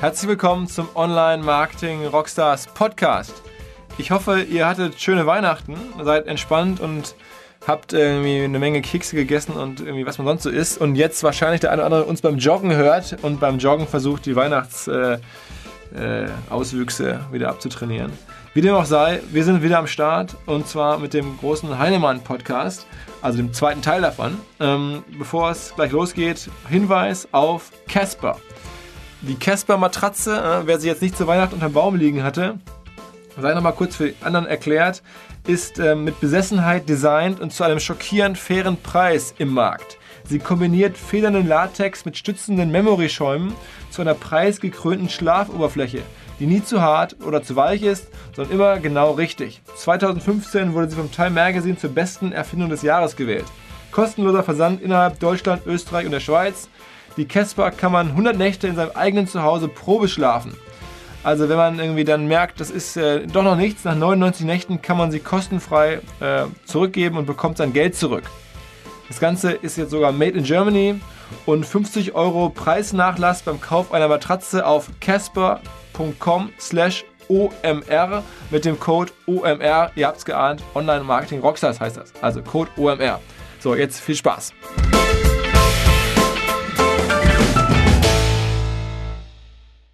Herzlich willkommen zum Online Marketing Rockstars Podcast. Ich hoffe, ihr hattet schöne Weihnachten, seid entspannt und habt irgendwie eine Menge Kekse gegessen und irgendwie was man sonst so isst und jetzt wahrscheinlich der eine oder andere uns beim Joggen hört und beim Joggen versucht, die Weihnachtsauswüchse äh, äh, wieder abzutrainieren. Wie dem auch sei, wir sind wieder am Start und zwar mit dem großen Heinemann-Podcast, also dem zweiten Teil davon. Ähm, bevor es gleich losgeht, Hinweis auf Casper. Die Casper-Matratze, äh, wer sie jetzt nicht zu Weihnachten unterm Baum liegen hatte, sei nochmal kurz für die anderen erklärt, ist äh, mit Besessenheit designt und zu einem schockierend fairen Preis im Markt. Sie kombiniert federnden Latex mit stützenden Memory-Schäumen zu einer preisgekrönten Schlafoberfläche, die nie zu hart oder zu weich ist, sondern immer genau richtig. 2015 wurde sie vom Time Magazine zur besten Erfindung des Jahres gewählt. Kostenloser Versand innerhalb Deutschland, Österreich und der Schweiz. Die Casper kann man 100 Nächte in seinem eigenen Zuhause Probe schlafen. Also wenn man irgendwie dann merkt, das ist äh, doch noch nichts, nach 99 Nächten kann man sie kostenfrei äh, zurückgeben und bekommt sein Geld zurück. Das Ganze ist jetzt sogar made in Germany und 50 Euro Preisnachlass beim Kauf einer Matratze auf casper.com slash OMR mit dem Code OMR, ihr habt es geahnt, Online Marketing Rockstars heißt das. Also Code OMR. So, jetzt viel Spaß.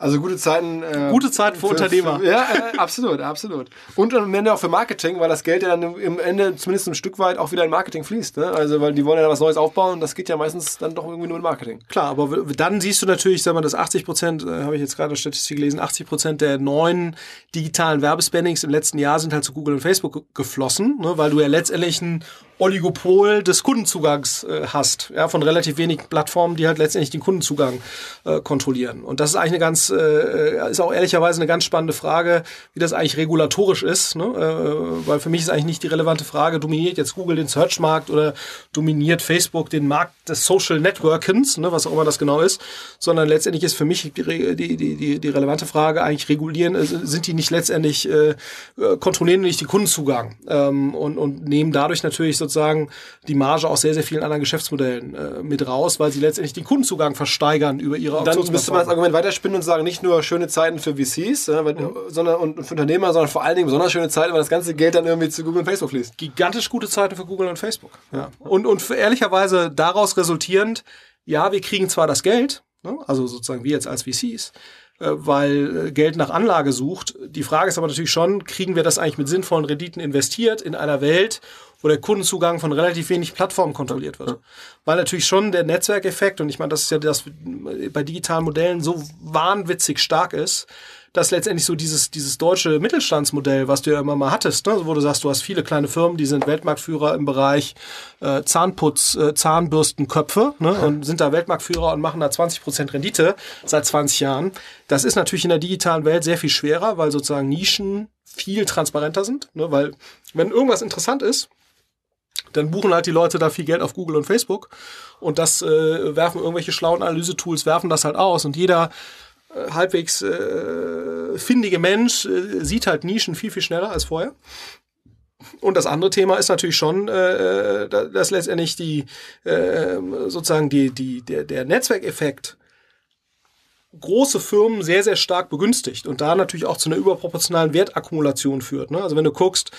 Also gute Zeiten. Äh, gute Zeiten für, für Unternehmer. Für, ja, äh, absolut, absolut. Und am Ende auch für Marketing, weil das Geld ja dann im Ende zumindest ein Stück weit auch wieder in Marketing fließt. Ne? Also, weil die wollen ja was Neues aufbauen und das geht ja meistens dann doch irgendwie nur in Marketing. Klar, aber dann siehst du natürlich, sag mal, dass 80 Prozent, äh, habe ich jetzt gerade eine Statistik gelesen, 80 Prozent der neuen digitalen Werbespendings im letzten Jahr sind halt zu Google und Facebook geflossen, ne? weil du ja letztendlich ein Oligopol des Kundenzugangs äh, hast, ja, von relativ wenigen Plattformen, die halt letztendlich den Kundenzugang äh, kontrollieren. Und das ist eigentlich eine ganz, äh, ist auch ehrlicherweise eine ganz spannende Frage, wie das eigentlich regulatorisch ist, ne? äh, weil für mich ist eigentlich nicht die relevante Frage, dominiert jetzt Google den Search-Markt oder dominiert Facebook den Markt des Social Networkens, ne, was auch immer das genau ist, sondern letztendlich ist für mich die, die, die, die relevante Frage eigentlich regulieren, äh, sind die nicht letztendlich, äh, äh, kontrollieren nicht die Kundenzugang ähm, und, und nehmen dadurch natürlich so sozusagen die Marge aus sehr, sehr vielen anderen Geschäftsmodellen äh, mit raus, weil sie letztendlich den Kundenzugang versteigern über ihre Dann müsste man das Argument weiterspinnen und sagen, nicht nur schöne Zeiten für VCs, äh, mhm. sondern und für Unternehmer, sondern vor allen Dingen besonders schöne Zeiten, weil das ganze Geld dann irgendwie zu Google und Facebook fließt. Gigantisch gute Zeiten für Google und Facebook. Ja. Und, und ehrlicherweise daraus resultierend, ja, wir kriegen zwar das Geld, ne, also sozusagen wir jetzt als VCs, äh, weil äh, Geld nach Anlage sucht. Die Frage ist aber natürlich schon, kriegen wir das eigentlich mit sinnvollen Renditen investiert in einer Welt, wo der Kundenzugang von relativ wenig Plattformen kontrolliert wird. Ja. Weil natürlich schon der Netzwerkeffekt, und ich meine, das ist ja das bei digitalen Modellen so wahnwitzig stark ist, dass letztendlich so dieses, dieses deutsche Mittelstandsmodell, was du ja immer mal hattest, ne, wo du sagst, du hast viele kleine Firmen, die sind Weltmarktführer im Bereich äh, Zahnputz, äh, Zahnbürstenköpfe ne, und sind da Weltmarktführer und machen da 20 Prozent Rendite seit 20 Jahren. Das ist natürlich in der digitalen Welt sehr viel schwerer, weil sozusagen Nischen viel transparenter sind. Ne, weil wenn irgendwas interessant ist, dann buchen halt die Leute da viel Geld auf Google und Facebook und das äh, werfen irgendwelche schlauen Analysetools, werfen das halt aus und jeder äh, halbwegs äh, findige Mensch äh, sieht halt Nischen viel, viel schneller als vorher. Und das andere Thema ist natürlich schon, äh, dass letztendlich die äh, sozusagen die, die, der, der Netzwerkeffekt große Firmen sehr, sehr stark begünstigt und da natürlich auch zu einer überproportionalen Wertakkumulation führt. Ne? Also wenn du guckst,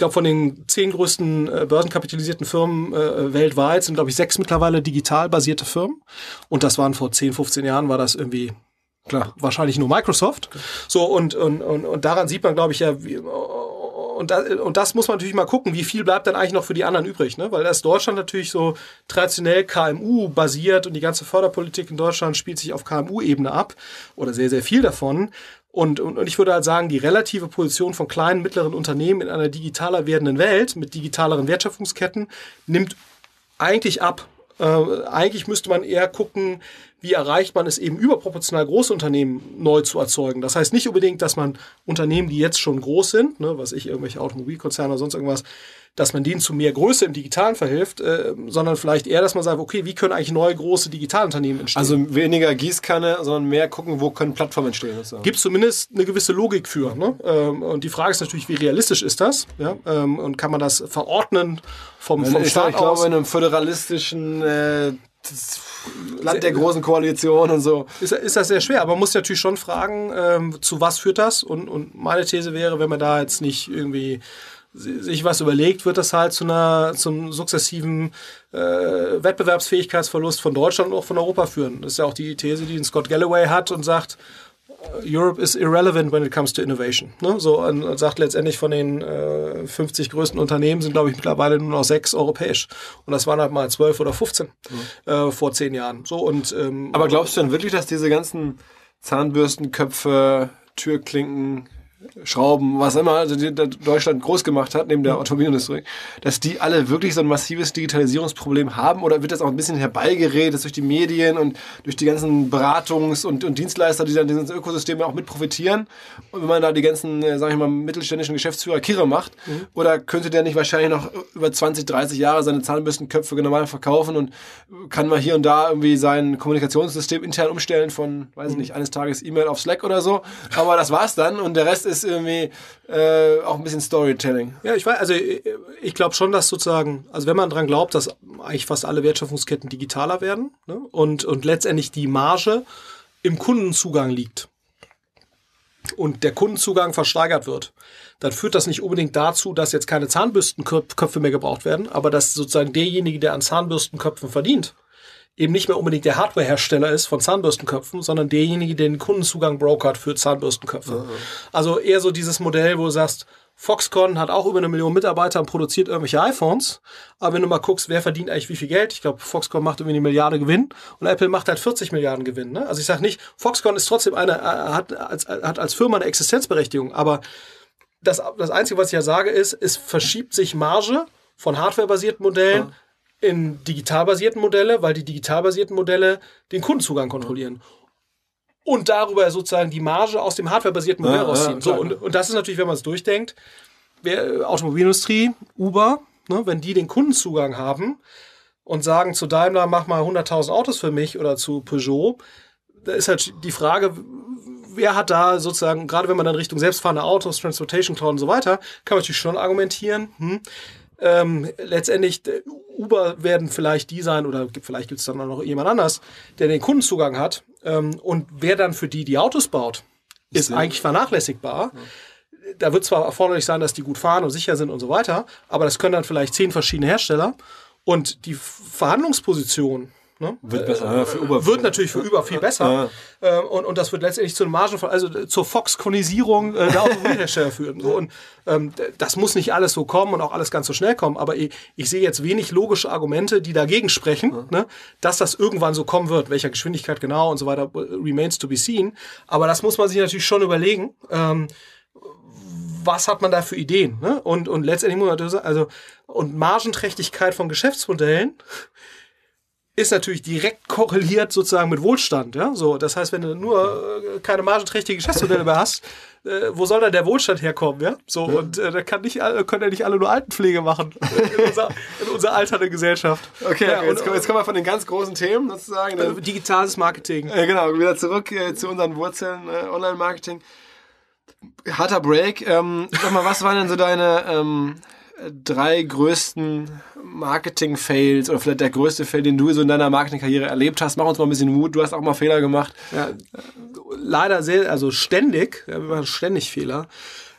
glaube, von den zehn größten äh, börsenkapitalisierten Firmen äh, weltweit sind, glaube ich, sechs mittlerweile digital basierte Firmen. Und das waren vor 10, 15 Jahren, war das irgendwie Klar. Wahrscheinlich nur Microsoft. So, und, und, und, und daran sieht man, glaube ich, ja, wie, und, da, und das muss man natürlich mal gucken, wie viel bleibt dann eigentlich noch für die anderen übrig, ne? Weil das Deutschland natürlich so traditionell KMU basiert und die ganze Förderpolitik in Deutschland spielt sich auf KMU-Ebene ab oder sehr, sehr viel davon. Und, und, und ich würde halt sagen, die relative Position von kleinen, mittleren Unternehmen in einer digitaler werdenden Welt mit digitaleren Wertschöpfungsketten nimmt eigentlich ab. Äh, eigentlich müsste man eher gucken, wie erreicht man es eben überproportional große Unternehmen neu zu erzeugen. Das heißt nicht unbedingt, dass man Unternehmen, die jetzt schon groß sind, ne, was ich, irgendwelche Automobilkonzerne oder sonst irgendwas, dass man denen zu mehr Größe im Digitalen verhilft, äh, sondern vielleicht eher, dass man sagt, okay, wie können eigentlich neue große Digitalunternehmen entstehen? Also weniger Gießkanne, sondern mehr gucken, wo können Plattformen entstehen. Gibt zumindest eine gewisse Logik für. Ne? Ähm, und die Frage ist natürlich, wie realistisch ist das? Ja? Ähm, und kann man das verordnen vom, vom ich, Staat ich glaube, in einem föderalistischen äh, Land der großen Koalition und so. Ist, ist das sehr schwer, aber man muss natürlich schon fragen, ähm, zu was führt das? Und, und meine These wäre, wenn man da jetzt nicht irgendwie sich was überlegt, wird das halt zu einer, zum sukzessiven äh, Wettbewerbsfähigkeitsverlust von Deutschland und auch von Europa führen. Das ist ja auch die These, die Scott Galloway hat und sagt, Europe is irrelevant when it comes to innovation. Ne? So und sagt letztendlich von den äh, 50 größten Unternehmen sind, glaube ich, mittlerweile nur noch sechs europäisch. Und das waren halt mal zwölf oder 15 mhm. äh, vor zehn Jahren. So und ähm, aber glaubst du denn wirklich, dass diese ganzen Zahnbürstenköpfe, Türklinken, Schrauben, was immer also die, Deutschland groß gemacht hat, neben der Automobilindustrie, dass die alle wirklich so ein massives Digitalisierungsproblem haben? Oder wird das auch ein bisschen herbeigeredet durch die Medien und durch die ganzen Beratungs- und, und Dienstleister, die dann dieses Ökosystem auch mit profitieren? Und wenn man da die ganzen, äh, sag ich mal, mittelständischen Geschäftsführer Kirre macht, mhm. oder könnte der nicht wahrscheinlich noch über 20, 30 Jahre seine Zahnbürstenköpfe normal verkaufen und kann mal hier und da irgendwie sein Kommunikationssystem intern umstellen von, weiß ich mhm. nicht, eines Tages E-Mail auf Slack oder so. Aber das war's dann und der Rest ist irgendwie äh, auch ein bisschen Storytelling. Ja, ich weiß, also ich, ich glaube schon, dass sozusagen, also wenn man dran glaubt, dass eigentlich fast alle Wertschöpfungsketten digitaler werden ne, und, und letztendlich die Marge im Kundenzugang liegt und der Kundenzugang versteigert wird, dann führt das nicht unbedingt dazu, dass jetzt keine Zahnbürstenköpfe mehr gebraucht werden, aber dass sozusagen derjenige, der an Zahnbürstenköpfen verdient, eben nicht mehr unbedingt der Hardwarehersteller ist von Zahnbürstenköpfen, sondern derjenige, der den Kundenzugang brokert für Zahnbürstenköpfe. Mhm. Also eher so dieses Modell, wo du sagst, Foxconn hat auch über eine Million Mitarbeiter und produziert irgendwelche iPhones. Aber wenn du mal guckst, wer verdient eigentlich wie viel Geld, ich glaube, Foxconn macht irgendwie eine Milliarde Gewinn und Apple macht halt 40 Milliarden Gewinn. Ne? Also ich sage nicht, Foxconn ist trotzdem eine, äh, hat als, hat als Firma eine Existenzberechtigung. Aber das, das Einzige, was ich ja sage, ist, es verschiebt sich Marge von hardwarebasierten Modellen ja in digital basierten Modelle, weil die digital basierten Modelle den Kundenzugang kontrollieren. Und darüber sozusagen die Marge aus dem hardwarebasierten Modell ja, rausziehen. Ja, so, und, und das ist natürlich, wenn man es durchdenkt, Automobilindustrie, Uber, ne, wenn die den Kundenzugang haben und sagen zu Daimler, mach mal 100.000 Autos für mich oder zu Peugeot, da ist halt die Frage, wer hat da sozusagen, gerade wenn man dann Richtung selbstfahrende Autos, Transportation Cloud und so weiter, kann man natürlich schon argumentieren, hm, ähm, letztendlich äh, Uber werden vielleicht die sein oder vielleicht gibt es dann auch noch jemand anders, der den Kundenzugang hat. Ähm, und wer dann für die die Autos baut, ist eigentlich vernachlässigbar. Ja. Da wird zwar erforderlich sein, dass die gut fahren und sicher sind und so weiter, aber das können dann vielleicht zehn verschiedene Hersteller. Und die Verhandlungsposition Ne? Wird besser. Für Uber wird natürlich für Uber viel besser. Ja. Äh, und, und das wird letztendlich zu Margen, also zur Foxconisierung äh, der Automobilhersteller führen. So, und ähm, das muss nicht alles so kommen und auch alles ganz so schnell kommen. Aber ich, ich sehe jetzt wenig logische Argumente, die dagegen sprechen, ja. ne, dass das irgendwann so kommen wird. Welcher Geschwindigkeit genau und so weiter remains to be seen. Aber das muss man sich natürlich schon überlegen. Ähm, was hat man da für Ideen? Ne? Und, und letztendlich muss man sagen, also, und Margenträchtigkeit von Geschäftsmodellen ist natürlich direkt korreliert sozusagen mit Wohlstand. Ja? So, das heißt, wenn du nur äh, keine margenträchtige Geschäftsmodelle mehr hast, äh, wo soll dann der Wohlstand herkommen? Ja? So, und äh, da kann nicht, können ja nicht alle nur Altenpflege machen in unserer, in unserer alternden Gesellschaft. Okay, ja, okay jetzt, kommen, jetzt, kommen wir von den ganz großen Themen sozusagen. Äh, digitales Marketing. Äh, genau, wieder zurück äh, zu unseren Wurzeln, Online-Marketing. Harter Break. Ähm, sag mal, was waren denn so deine ähm, drei größten Marketing-Fails oder vielleicht der größte Fail, den du so in deiner Marketing-Karriere erlebt hast? Mach uns mal ein bisschen Mut. Du hast auch mal Fehler gemacht. Ja, leider sehr, also ständig, wir machen ständig Fehler.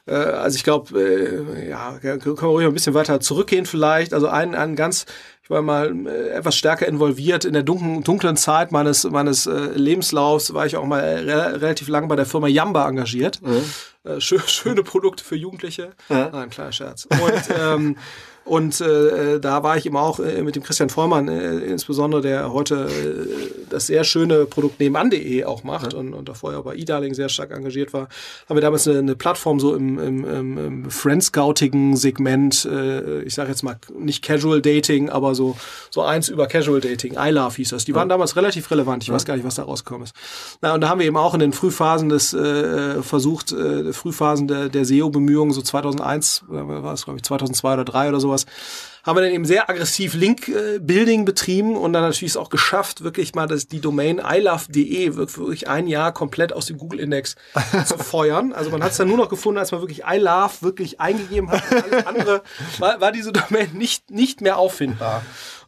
Äh, also ich glaube, äh, ja, können wir ruhig ein bisschen weiter zurückgehen vielleicht. Also ein, ein ganz, ich war mal äh, etwas stärker involviert in der dunklen, dunklen Zeit meines, meines Lebenslaufs, war ich auch mal re relativ lang bei der Firma Yamba engagiert. Mhm. Schö schöne Produkte für Jugendliche. Ja. Nein, kleiner Scherz. Und ähm, Und äh, da war ich eben auch äh, mit dem Christian Vollmann, äh, insbesondere der heute äh, das sehr schöne Produkt nebenan.de auch macht ja. und, und da vorher bei eDarling sehr stark engagiert war, haben wir damals eine, eine Plattform so im, im, im, im Friend-Scouting-Segment, äh, ich sage jetzt mal nicht Casual Dating, aber so, so eins über Casual Dating, I Love hieß das. Die waren ja. damals relativ relevant, ich ja. weiß gar nicht, was da rausgekommen ist. Na, und da haben wir eben auch in den Frühphasen des äh, versucht, äh, Frühphasen der, der SEO-Bemühungen, so 2001, war es glaube ich 2002 oder 2003 oder sowas, haben wir dann eben sehr aggressiv Link-Building betrieben und dann natürlich es auch geschafft, wirklich mal das, die Domain ilove.de wirklich ein Jahr komplett aus dem Google-Index zu feuern. Also man hat es dann nur noch gefunden, als man wirklich iLove wirklich eingegeben hat. alles andere war, war diese Domain nicht, nicht mehr auffindbar.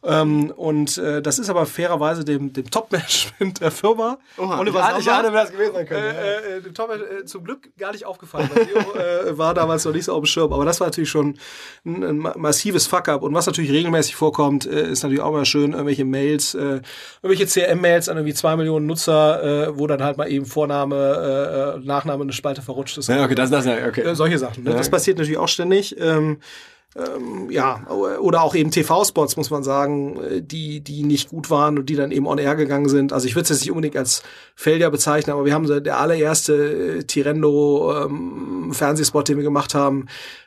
Ähm, und äh, das ist aber fairerweise dem, dem Top-Management der Firma. Oha, Oliver ich, ahne, wer das gewesen sein könnte. Äh, äh, dem Top äh, zum Glück gar nicht aufgefallen. Weil Leo, äh, war damals noch nicht so auf dem Schirm. Aber das war natürlich schon ein, ein massives Fuck-up. Und was natürlich regelmäßig vorkommt, äh, ist natürlich auch mal schön, irgendwelche Mails, irgendwelche CRM-Mails an irgendwie zwei Millionen Nutzer, wo dann halt mal eben Vorname, Nachname eine Spalte verrutscht ist. Ja, okay, das, das, ja, okay. Solche Sachen. Ne? Das passiert natürlich auch ständig. Ähm, ähm, ja, oder auch eben TV-Spots, muss man sagen, äh, die, die nicht gut waren und die dann eben on air gegangen sind. Also ich würde es jetzt nicht unbedingt als Failure bezeichnen, aber wir haben der allererste äh, Tirendo ähm, Fernsehspot, den wir gemacht haben,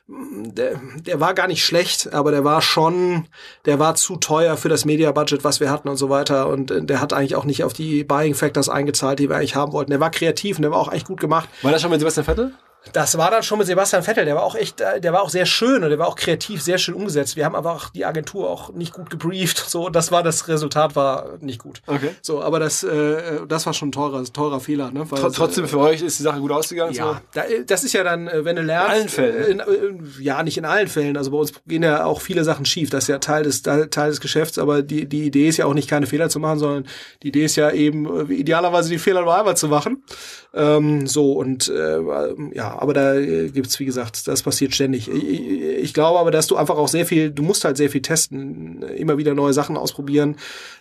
der, der war gar nicht schlecht, aber der war schon, der war zu teuer für das Media-Budget, was wir hatten und so weiter. Und äh, der hat eigentlich auch nicht auf die Buying Factors eingezahlt, die wir eigentlich haben wollten. Der war kreativ und der war auch eigentlich gut gemacht. War das schon mit Sebastian Vettel? Das war dann schon mit Sebastian Vettel, der war auch echt, äh, der war auch sehr schön und der war auch kreativ, sehr schön umgesetzt. Wir haben aber auch die Agentur auch nicht gut gebrieft, so, das war das Resultat war nicht gut. Okay. So, aber das, äh, das war schon ein teurer, teurer Fehler, ne? Weil, Trotzdem äh, für euch ist die Sache gut ausgegangen? Ja, so? da, das ist ja dann, äh, wenn du lernst. In allen Fällen? In, ja, nicht in allen Fällen, also bei uns gehen ja auch viele Sachen schief, das ist ja Teil des, Teil des Geschäfts, aber die, die Idee ist ja auch nicht keine Fehler zu machen, sondern die Idee ist ja eben idealerweise die Fehler nur einmal zu machen. Ähm, so und äh, ja, aber da gibt's wie gesagt, das passiert ständig. Ich, ich, glaube aber, dass du einfach auch sehr viel, du musst halt sehr viel testen, immer wieder neue Sachen ausprobieren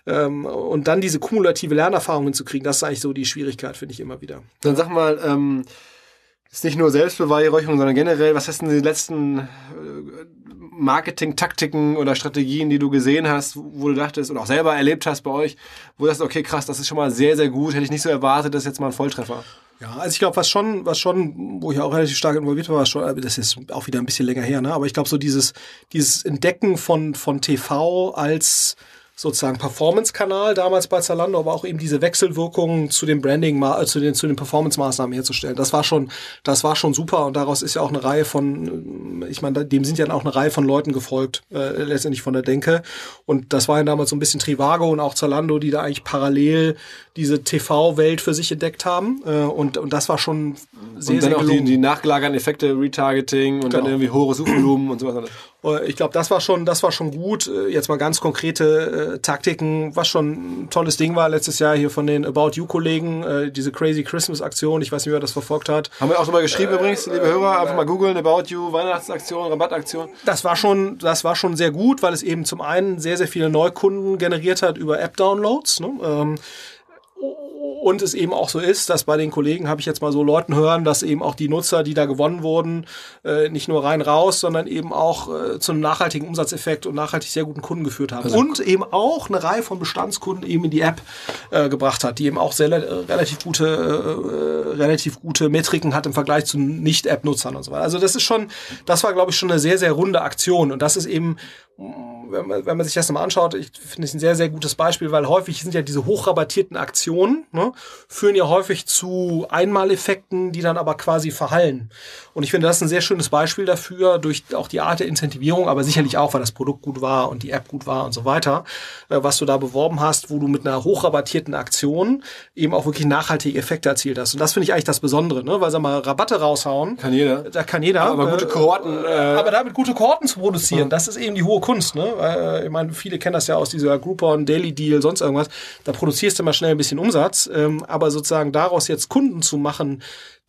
ähm, und dann diese kumulative Lernerfahrung hinzukriegen, das ist eigentlich so die Schwierigkeit, finde ich immer wieder. Dann sag mal, ähm, ist nicht nur Selbstbeweihräucherung, sondern generell, was hast denn die letzten äh, Marketing-Taktiken oder Strategien, die du gesehen hast, wo du dachtest und auch selber erlebt hast bei euch, wo du dachtest, okay, krass, das ist schon mal sehr, sehr gut, hätte ich nicht so erwartet, das ist jetzt mal ein Volltreffer. Ja, also ich glaube, was schon, was schon, wo ich auch relativ stark involviert war, schon, das ist auch wieder ein bisschen länger her, ne? Aber ich glaube, so dieses, dieses Entdecken von, von TV als sozusagen Performance-Kanal damals bei Zalando, aber auch eben diese Wechselwirkungen zu den Branding, äh, zu den, zu den Performance-Maßnahmen herzustellen. Das war schon, das war schon super und daraus ist ja auch eine Reihe von, ich meine, dem sind ja auch eine Reihe von Leuten gefolgt, äh, letztendlich von der Denke. Und das war ja damals so ein bisschen Trivago und auch Zalando, die da eigentlich parallel diese TV-Welt für sich entdeckt haben. Äh, und, und das war schon sehr, und dann sehr auch die, die nachgelagerten Effekte, Retargeting und genau. dann irgendwie hohe Suchvolumen und sowas. Äh, ich glaube, das war schon, das war schon gut. Äh, jetzt mal ganz konkrete äh, Taktiken, was schon ein tolles Ding war letztes Jahr hier von den About You Kollegen, äh, diese Crazy Christmas Aktion. Ich weiß nicht, wer das verfolgt hat. Haben wir auch drüber geschrieben äh, übrigens, liebe Hörer, einfach mal googeln About You Weihnachtsaktion, Rabattaktion. Das war schon, das war schon sehr gut, weil es eben zum einen sehr sehr viele Neukunden generiert hat über App Downloads. Ne? Ähm, und es eben auch so ist, dass bei den Kollegen habe ich jetzt mal so Leuten hören, dass eben auch die Nutzer, die da gewonnen wurden, äh, nicht nur rein raus, sondern eben auch äh, zu einem nachhaltigen Umsatzeffekt und nachhaltig sehr guten Kunden geführt haben. Also und eben auch eine Reihe von Bestandskunden eben in die App äh, gebracht hat, die eben auch sehr relativ gute, äh, relativ gute Metriken hat im Vergleich zu Nicht-App-Nutzern und so weiter. Also das ist schon, das war glaube ich schon eine sehr, sehr runde Aktion und das ist eben wenn man, wenn man sich das nochmal anschaut, ich finde es ein sehr, sehr gutes Beispiel, weil häufig sind ja diese hochrabattierten Aktionen, ne, führen ja häufig zu Einmaleffekten, die dann aber quasi verhallen. Und ich finde das ist ein sehr schönes Beispiel dafür, durch auch die Art der Incentivierung, aber sicherlich auch, weil das Produkt gut war und die App gut war und so weiter, äh, was du da beworben hast, wo du mit einer hochrabattierten Aktion eben auch wirklich nachhaltige Effekte erzielt hast. Und das finde ich eigentlich das Besondere, ne? weil sag mal, Rabatte raushauen. Kann jeder. Da kann jeder. Aber gute Kohorten. Äh, aber damit gute Kohorten zu produzieren, ja. das ist eben die hohe Kunst. Ne? Äh, ich meine, viele kennen das ja aus dieser Groupon, Daily Deal, sonst irgendwas. Da produzierst du mal schnell ein bisschen Umsatz. Ähm, aber sozusagen daraus jetzt Kunden zu machen,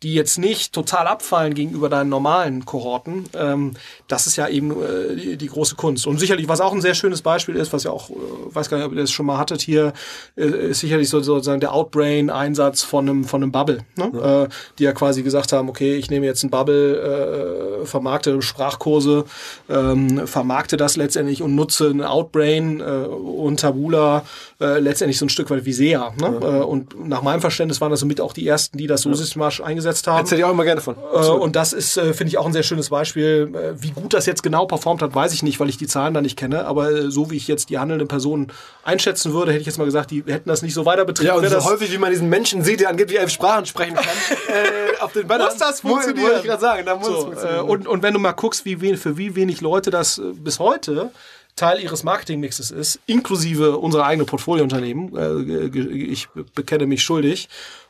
die jetzt nicht total abfallen gegenüber deinen normalen Kohorten, ähm, das ist ja eben äh, die, die, große Kunst. Und sicherlich, was auch ein sehr schönes Beispiel ist, was ja auch, äh, weiß gar nicht, ob ihr das schon mal hattet hier, äh, ist sicherlich so, sozusagen der Outbrain-Einsatz von einem, von einem Bubble, ne? Ja. Äh, die ja quasi gesagt haben, okay, ich nehme jetzt ein Bubble, äh, vermarkte Sprachkurse, ähm, vermarkte das letztendlich und nutze ein Outbrain äh, und Tabula äh, letztendlich so ein Stück weit wie SEA. Ne? Ja. Äh, und nach meinem Verständnis waren das somit auch die ersten, die das so ja. systematisch eingesetzt umgesetzt haben. Erzähl ich auch immer gerne von. Äh, und das ist, äh, finde ich, auch ein sehr schönes Beispiel. Äh, wie gut das jetzt genau performt hat, weiß ich nicht, weil ich die Zahlen da nicht kenne. Aber äh, so wie ich jetzt die handelnden Personen einschätzen würde, hätte ich jetzt mal gesagt, die hätten das nicht so weiter betrieben. Ja, und so häufig, wie man diesen Menschen sieht, der angeblich elf Sprachen sprechen kann, äh, auf den Bannern. Muss das funktionieren? Wollte ich gerade sagen. Da muss so, funktionieren. Äh, und, und wenn du mal guckst, wie wenig, für wie wenig Leute das bis heute Teil ihres Marketingmixes ist, inklusive unserer eigenen Portfoliounternehmen. Ich bekenne mich schuldig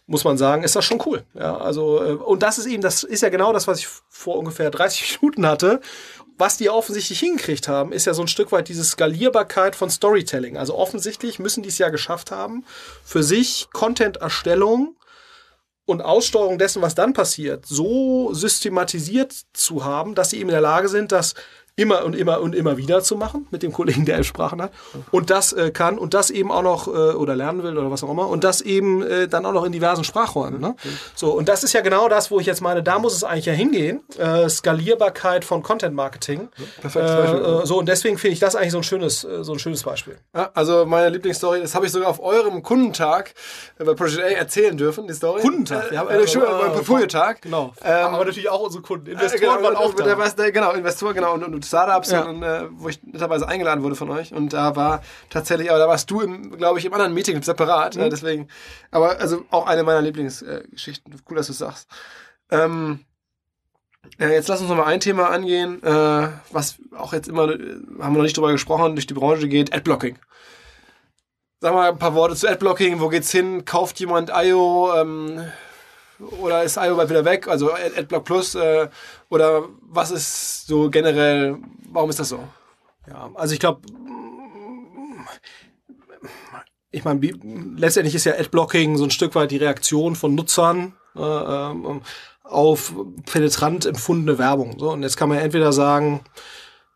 muss man sagen, ist das schon cool. Ja, also, äh, und das ist eben, das ist ja genau das, was ich vor ungefähr 30 Minuten hatte. Was die offensichtlich hingekriegt haben, ist ja so ein Stück weit diese Skalierbarkeit von Storytelling. Also offensichtlich müssen die es ja geschafft haben, für sich Content-Erstellung und Aussteuerung dessen, was dann passiert, so systematisiert zu haben, dass sie eben in der Lage sind, das immer und immer und immer wieder zu machen mit dem Kollegen, der elf Sprachen hat und das äh, kann und das eben auch noch äh, oder lernen will oder was auch immer und das eben äh, dann auch noch in diversen Sprachräumen. Ne? So und das ist ja genau das, wo ich jetzt meine, da muss es eigentlich ja hingehen. Äh, Skalierbarkeit von Content Marketing. Perfektes äh, Beispiel. Äh, so und deswegen finde ich das eigentlich so ein schönes, äh, so ein schönes Beispiel. Ja, also meine Lieblingsstory, das habe ich sogar auf eurem Kundentag äh, bei Project A erzählen dürfen, die Story. Kundentag, haben äh, schon beim Portfoliotag. Genau. Ähm, aber natürlich auch unsere Kunden. Investoren genau, waren auch da. Der, genau, Investoren, genau und, und Startups, ja. und, äh, wo ich netterweise eingeladen wurde von euch. Und da war tatsächlich, aber da warst du, glaube ich, im anderen Meeting separat. Mhm. Äh, deswegen, aber also auch eine meiner Lieblingsgeschichten. Cool, dass du es sagst. Ähm, ja, jetzt lass uns noch mal ein Thema angehen, äh, was auch jetzt immer, haben wir noch nicht drüber gesprochen, durch die Branche geht, Adblocking. Sag mal ein paar Worte zu Adblocking. Wo geht's hin? Kauft jemand IO? Ähm, oder ist IO bald wieder weg? Also AdBlock Plus? Äh, oder was ist so generell, warum ist das so? Ja, also ich glaube, ich meine, letztendlich ist ja Adblocking so ein Stück weit die Reaktion von Nutzern äh, ähm, auf penetrant empfundene Werbung. So, und jetzt kann man entweder sagen,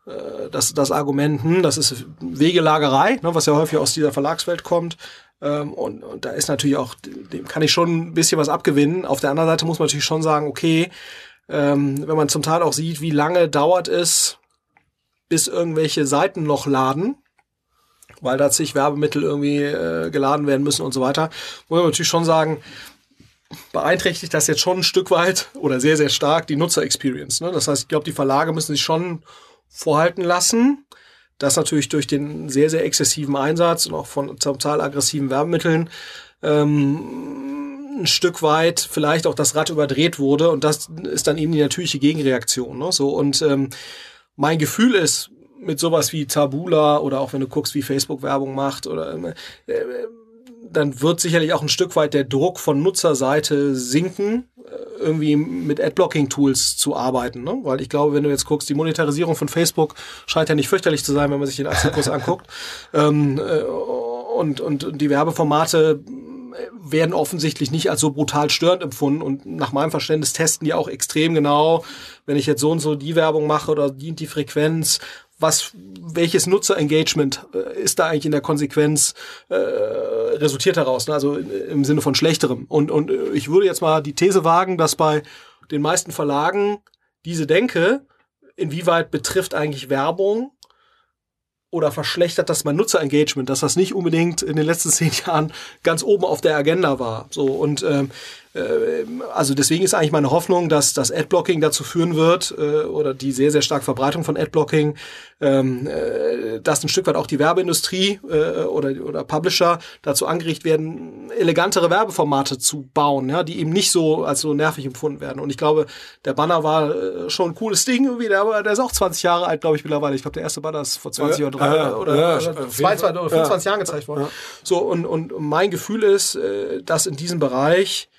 äh, dass das Argument, hm, das ist Wegelagerei, ne, was ja häufig aus dieser Verlagswelt kommt, und, und da ist natürlich auch, dem kann ich schon ein bisschen was abgewinnen. Auf der anderen Seite muss man natürlich schon sagen, okay, ähm, wenn man zum Teil auch sieht, wie lange dauert es, bis irgendwelche Seiten noch laden, weil da zig Werbemittel irgendwie äh, geladen werden müssen und so weiter, muss man natürlich schon sagen, beeinträchtigt das jetzt schon ein Stück weit oder sehr, sehr stark die Nutzer-Experience. Ne? Das heißt, ich glaube, die Verlage müssen sich schon vorhalten lassen, das natürlich durch den sehr, sehr exzessiven Einsatz und auch von total aggressiven Werbemitteln ähm, ein Stück weit vielleicht auch das Rad überdreht wurde und das ist dann eben die natürliche Gegenreaktion. Ne? So und ähm, mein Gefühl ist mit sowas wie Tabula oder auch wenn du guckst, wie Facebook Werbung macht oder äh, dann wird sicherlich auch ein Stück weit der Druck von Nutzerseite sinken, äh, irgendwie mit Adblocking-Tools zu arbeiten. Ne? Weil ich glaube, wenn du jetzt guckst, die Monetarisierung von Facebook scheint ja nicht fürchterlich zu sein, wenn man sich den Aktienkurs anguckt. Ähm, äh, und, und, und die Werbeformate werden offensichtlich nicht als so brutal störend empfunden und nach meinem Verständnis testen die auch extrem genau, wenn ich jetzt so und so die Werbung mache oder dient die Frequenz, was, welches Nutzerengagement äh, ist da eigentlich in der Konsequenz äh, resultiert daraus, ne? also im Sinne von schlechterem. Und, und äh, ich würde jetzt mal die These wagen, dass bei den meisten Verlagen diese Denke, inwieweit betrifft eigentlich Werbung oder verschlechtert das mein Nutzerengagement, dass das nicht unbedingt in den letzten zehn Jahren ganz oben auf der Agenda war. So und ähm, äh, also deswegen ist eigentlich meine Hoffnung, dass das Adblocking dazu führen wird äh, oder die sehr, sehr starke Verbreitung von Adblocking, ähm, äh, dass ein Stück weit auch die Werbeindustrie äh, oder, oder Publisher dazu angeregt werden, elegantere Werbeformate zu bauen, ja, die eben nicht so als so nervig empfunden werden. Und ich glaube, der Banner war äh, schon ein cooles Ding irgendwie, der, der ist auch 20 Jahre alt, glaube ich, mittlerweile. Ich glaube, der erste Banner ist vor 20 ja, oder, drei, ja, oder, ja, oder, 22 oder 25 Jahren gezeigt worden. So, und, und mein Gefühl ist, äh, dass in diesem Bereich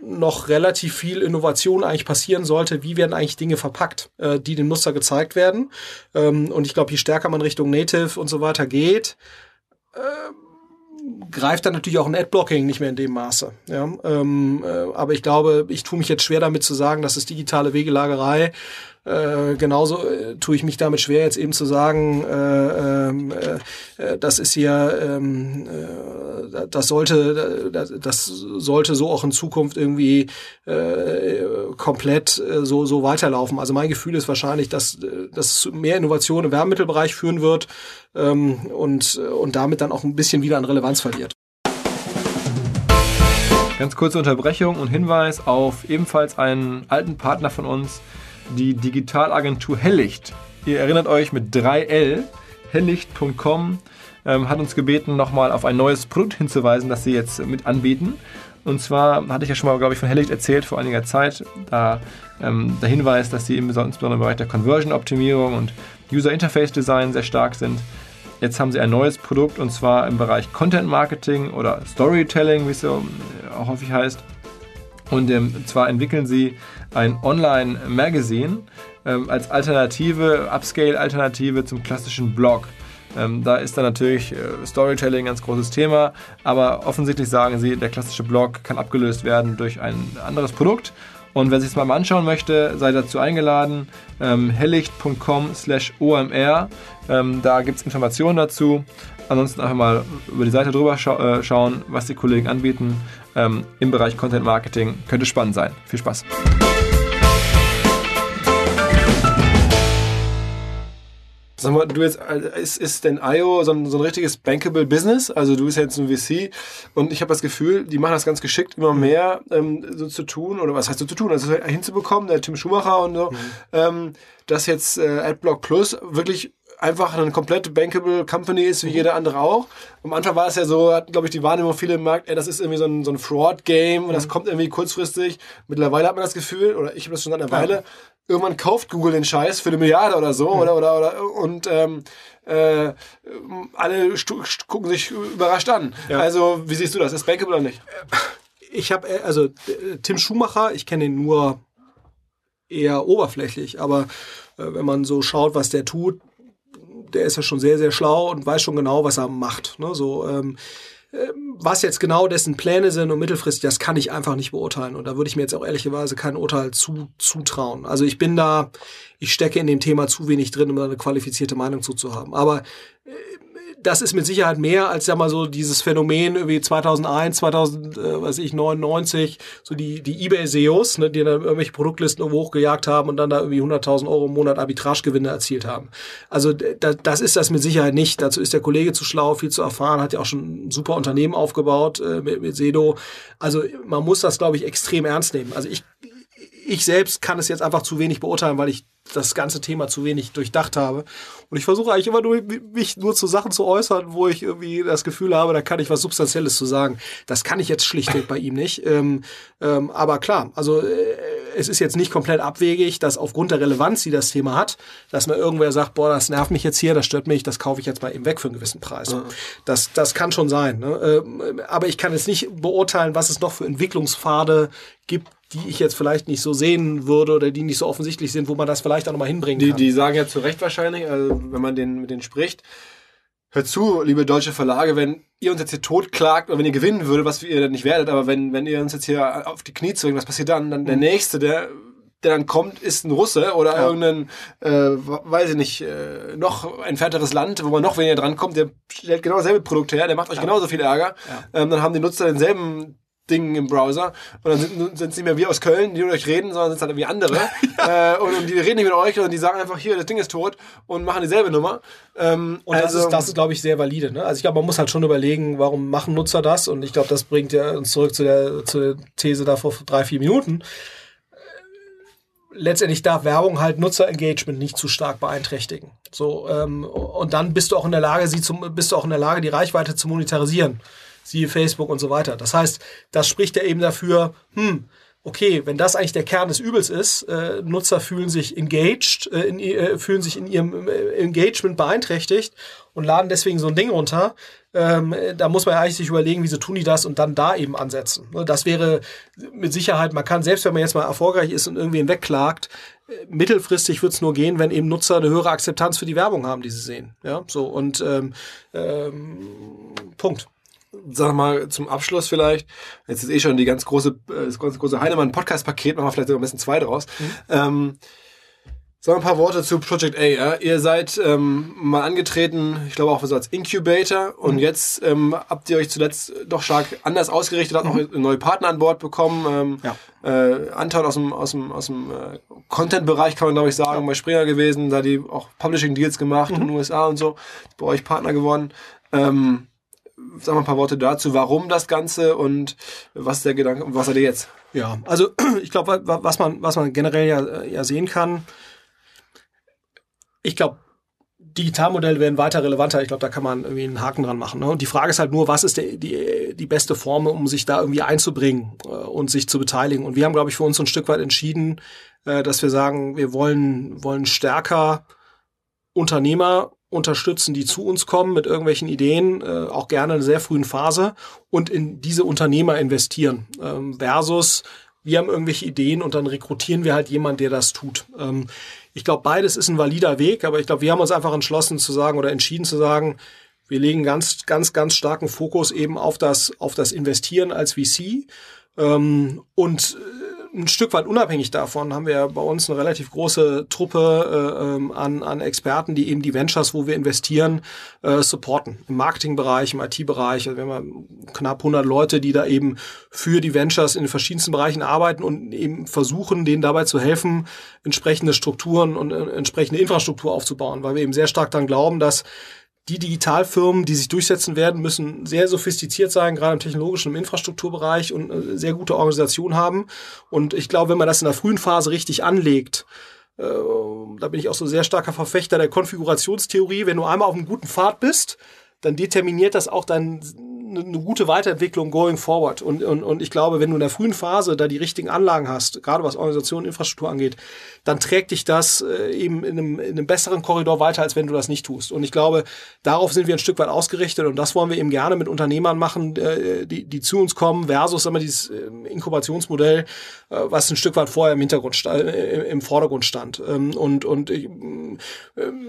noch relativ viel Innovation eigentlich passieren sollte. Wie werden eigentlich Dinge verpackt, äh, die dem Nutzer gezeigt werden? Ähm, und ich glaube, je stärker man Richtung Native und so weiter geht, äh, greift dann natürlich auch ein Adblocking nicht mehr in dem Maße. Ja? Ähm, äh, aber ich glaube, ich tue mich jetzt schwer damit zu sagen, dass es digitale Wegelagerei äh, genauso äh, tue ich mich damit schwer, jetzt eben zu sagen, äh, äh, äh, das ist hier, ähm, äh, das sollte, das, sollte so auch in Zukunft irgendwie komplett so, so weiterlaufen. Also mein Gefühl ist wahrscheinlich, dass das mehr Innovation im Wärmemittelbereich führen wird ähm, und, und damit dann auch ein bisschen wieder an Relevanz verliert. Ganz kurze Unterbrechung und Hinweis auf ebenfalls einen alten Partner von uns, die Digitalagentur Hellicht. Ihr erinnert euch mit 3L, hellicht.com, ähm, hat uns gebeten, nochmal auf ein neues Produkt hinzuweisen, das sie jetzt mit anbieten. Und zwar hatte ich ja schon mal, glaube ich, von Hellicht erzählt vor einiger Zeit. Da ähm, der Hinweis, dass sie insbesondere im Bereich der Conversion-Optimierung und User-Interface-Design sehr stark sind. Jetzt haben sie ein neues Produkt und zwar im Bereich Content Marketing oder Storytelling, wie es so äh, häufig heißt. Und ähm, zwar entwickeln sie ein Online-Magazin ähm, als Alternative, Upscale-Alternative zum klassischen Blog. Ähm, da ist dann natürlich äh, Storytelling ein ganz großes Thema, aber offensichtlich sagen sie, der klassische Blog kann abgelöst werden durch ein anderes Produkt. Und wer sich das mal anschauen möchte, sei dazu eingeladen. Ähm, hellicht.com slash omr. Ähm, da gibt es Informationen dazu. Ansonsten einfach mal über die Seite drüber scha äh, schauen, was die Kollegen anbieten ähm, im Bereich Content Marketing. Könnte spannend sein. Viel Spaß. Sag mal, du jetzt, äh, ist, ist denn IO so ein, so ein richtiges bankable Business? Also du bist jetzt ein VC und ich habe das Gefühl, die machen das ganz geschickt, immer mehr ähm, so zu tun, oder was heißt so zu tun, also hinzubekommen, der Tim Schumacher und so, mhm. ähm, dass jetzt äh, AdBlock Plus wirklich einfach eine komplett bankable Company ist, wie jeder andere auch. Am Anfang war es ja so, hatten, glaube ich, die Wahrnehmung viele im Markt, ey, das ist irgendwie so ein, so ein Fraud-Game und das mhm. kommt irgendwie kurzfristig. Mittlerweile hat man das Gefühl, oder ich habe das schon seit einer ja. Weile, irgendwann kauft Google den Scheiß für eine Milliarde oder so, mhm. oder, oder, oder, und ähm, äh, alle gucken sich überrascht an. Ja. Also, wie siehst du das? Ist bankable oder nicht? Ich habe, äh, also Tim Schumacher, ich kenne ihn nur eher oberflächlich, aber äh, wenn man so schaut, was der tut, der ist ja schon sehr, sehr schlau und weiß schon genau, was er macht. Ne? So, ähm, ähm, was jetzt genau dessen Pläne sind und mittelfristig, das kann ich einfach nicht beurteilen. Und da würde ich mir jetzt auch ehrlicherweise kein Urteil zu, zutrauen. Also ich bin da, ich stecke in dem Thema zu wenig drin, um eine qualifizierte Meinung zuzuhaben. Aber äh, das ist mit Sicherheit mehr als ja mal so dieses Phänomen irgendwie 2001, 2000, äh, weiß ich, 99, so die, die Ebay-SEOs, ne, die dann irgendwelche Produktlisten irgendwo hochgejagt haben und dann da irgendwie 100.000 Euro im Monat Arbitragegewinne erzielt haben. Also da, das ist das mit Sicherheit nicht. Dazu ist der Kollege zu schlau, viel zu erfahren, hat ja auch schon ein super Unternehmen aufgebaut äh, mit, mit Sedo. Also man muss das, glaube ich, extrem ernst nehmen. Also ich, ich selbst kann es jetzt einfach zu wenig beurteilen, weil ich das ganze Thema zu wenig durchdacht habe. Und ich versuche eigentlich immer nur, mich nur zu Sachen zu äußern, wo ich irgendwie das Gefühl habe, da kann ich was Substanzielles zu sagen. Das kann ich jetzt schlichtweg bei ihm nicht. Ähm, ähm, aber klar, also äh, es ist jetzt nicht komplett abwegig, dass aufgrund der Relevanz, die das Thema hat, dass mir irgendwer sagt, boah, das nervt mich jetzt hier, das stört mich, das kaufe ich jetzt mal eben weg für einen gewissen Preis. Ja. Das, das kann schon sein. Ne? Ähm, aber ich kann jetzt nicht beurteilen, was es noch für Entwicklungspfade gibt, die ich jetzt vielleicht nicht so sehen würde oder die nicht so offensichtlich sind, wo man das vielleicht auch nochmal hinbringen die, kann. Die sagen ja zu Recht wahrscheinlich, also wenn man den, mit denen spricht, hört zu, liebe deutsche Verlage, wenn ihr uns jetzt hier totklagt oder wenn ihr gewinnen würdet, was ihr nicht werdet, aber wenn, wenn ihr uns jetzt hier auf die Knie zwingt, was passiert dann? Dann der mhm. Nächste, der der dann kommt, ist ein Russe oder ja. irgendein, äh, weiß ich nicht, äh, noch ein ferteres Land, wo man noch weniger drankommt, der stellt genau dasselbe Produkt her, der macht euch ja. genauso viel Ärger. Ja. Ähm, dann haben die Nutzer denselben Dingen im Browser und dann sind es nicht mehr wir aus Köln, die mit euch reden, sondern sind halt irgendwie andere ja. äh, und, und, die reden nicht mit euch und die sagen einfach hier, das Ding ist tot und machen dieselbe Nummer. Ähm, und also, das ist, das ist glaube ich, sehr valide. Ne? Also ich glaube, man muss halt schon überlegen, warum machen Nutzer das und ich glaube, das bringt ja uns zurück zu der, zu der These da vor drei, vier Minuten. Letztendlich darf Werbung halt Nutzerengagement nicht zu stark beeinträchtigen. So ähm, und dann bist du auch in der Lage, sie zum, bist du auch in der Lage, die Reichweite zu monetarisieren siehe Facebook und so weiter. Das heißt, das spricht ja eben dafür, hm, okay, wenn das eigentlich der Kern des Übels ist, äh, Nutzer fühlen sich engaged, äh, in, äh, fühlen sich in ihrem äh, Engagement beeinträchtigt und laden deswegen so ein Ding runter, ähm, da muss man ja eigentlich sich überlegen, wieso tun die das und dann da eben ansetzen. Ne, das wäre mit Sicherheit, man kann, selbst wenn man jetzt mal erfolgreich ist und irgendwen wegklagt, äh, mittelfristig wird es nur gehen, wenn eben Nutzer eine höhere Akzeptanz für die Werbung haben, die sie sehen. Ja, so und ähm, ähm, Punkt sag mal, zum Abschluss vielleicht, jetzt ist eh schon die ganz große, äh, das ganz große Heinemann-Podcast-Paket, machen wir vielleicht sogar ein bisschen zwei draus. Mhm. Ähm, Sagen wir ein paar Worte zu Project A. Ja? Ihr seid ähm, mal angetreten, ich glaube auch so als Incubator und mhm. jetzt ähm, habt ihr euch zuletzt doch stark anders ausgerichtet, habt mhm. auch neue Partner an Bord bekommen. Ähm, ja. äh, Anton aus dem, aus dem, aus dem äh, Content-Bereich kann man glaube ich sagen, ja. bei Springer gewesen, da die auch Publishing-Deals gemacht mhm. in den USA und so, bei euch Partner geworden. Ähm, sag mal ein paar Worte dazu, warum das Ganze und was der Gedanke, was seid ihr jetzt? Ja, also ich glaube, was man, was man generell ja, ja sehen kann, ich glaube, Digitalmodelle werden weiter relevanter. Ich glaube, da kann man irgendwie einen Haken dran machen. Ne? Und die Frage ist halt nur, was ist die, die, die beste Form, um sich da irgendwie einzubringen äh, und sich zu beteiligen. Und wir haben, glaube ich, für uns so ein Stück weit entschieden, äh, dass wir sagen, wir wollen, wollen stärker Unternehmer unterstützen, die zu uns kommen mit irgendwelchen Ideen, äh, auch gerne in einer sehr frühen Phase und in diese Unternehmer investieren, ähm, versus wir haben irgendwelche Ideen und dann rekrutieren wir halt jemanden, der das tut. Ähm, ich glaube, beides ist ein valider Weg, aber ich glaube, wir haben uns einfach entschlossen zu sagen oder entschieden zu sagen, wir legen ganz, ganz, ganz starken Fokus eben auf das, auf das Investieren als VC. Ähm, und ein Stück weit unabhängig davon haben wir bei uns eine relativ große Truppe äh, ähm, an, an Experten, die eben die Ventures, wo wir investieren, äh, supporten. Im Marketingbereich, im IT-Bereich. Also wir haben knapp 100 Leute, die da eben für die Ventures in den verschiedensten Bereichen arbeiten und eben versuchen, denen dabei zu helfen, entsprechende Strukturen und äh, entsprechende Infrastruktur aufzubauen, weil wir eben sehr stark daran glauben, dass die Digitalfirmen, die sich durchsetzen werden, müssen sehr sophistiziert sein, gerade im technologischen, im Infrastrukturbereich und eine sehr gute Organisation haben. Und ich glaube, wenn man das in der frühen Phase richtig anlegt, äh, da bin ich auch so sehr starker Verfechter der Konfigurationstheorie, wenn du einmal auf einem guten Pfad bist, dann determiniert das auch dein eine gute Weiterentwicklung going forward. Und, und, und ich glaube, wenn du in der frühen Phase da die richtigen Anlagen hast, gerade was Organisation und Infrastruktur angeht, dann trägt dich das äh, eben in einem, in einem besseren Korridor weiter, als wenn du das nicht tust. Und ich glaube, darauf sind wir ein Stück weit ausgerichtet und das wollen wir eben gerne mit Unternehmern machen, äh, die, die zu uns kommen, versus immer dieses äh, Inkubationsmodell, was ein Stück weit vorher im Hintergrund, im Vordergrund stand. Ähm, und und